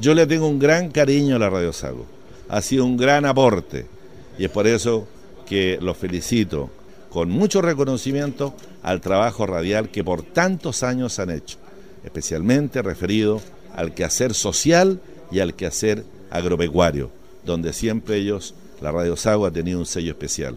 Yo le tengo un gran cariño a la Radio Sago. Ha sido un gran aporte y es por eso que los felicito con mucho reconocimiento al trabajo radial que por tantos años han hecho, especialmente referido al quehacer social y al quehacer agropecuario, donde siempre ellos, la Radio Sago, ha tenido un sello especial.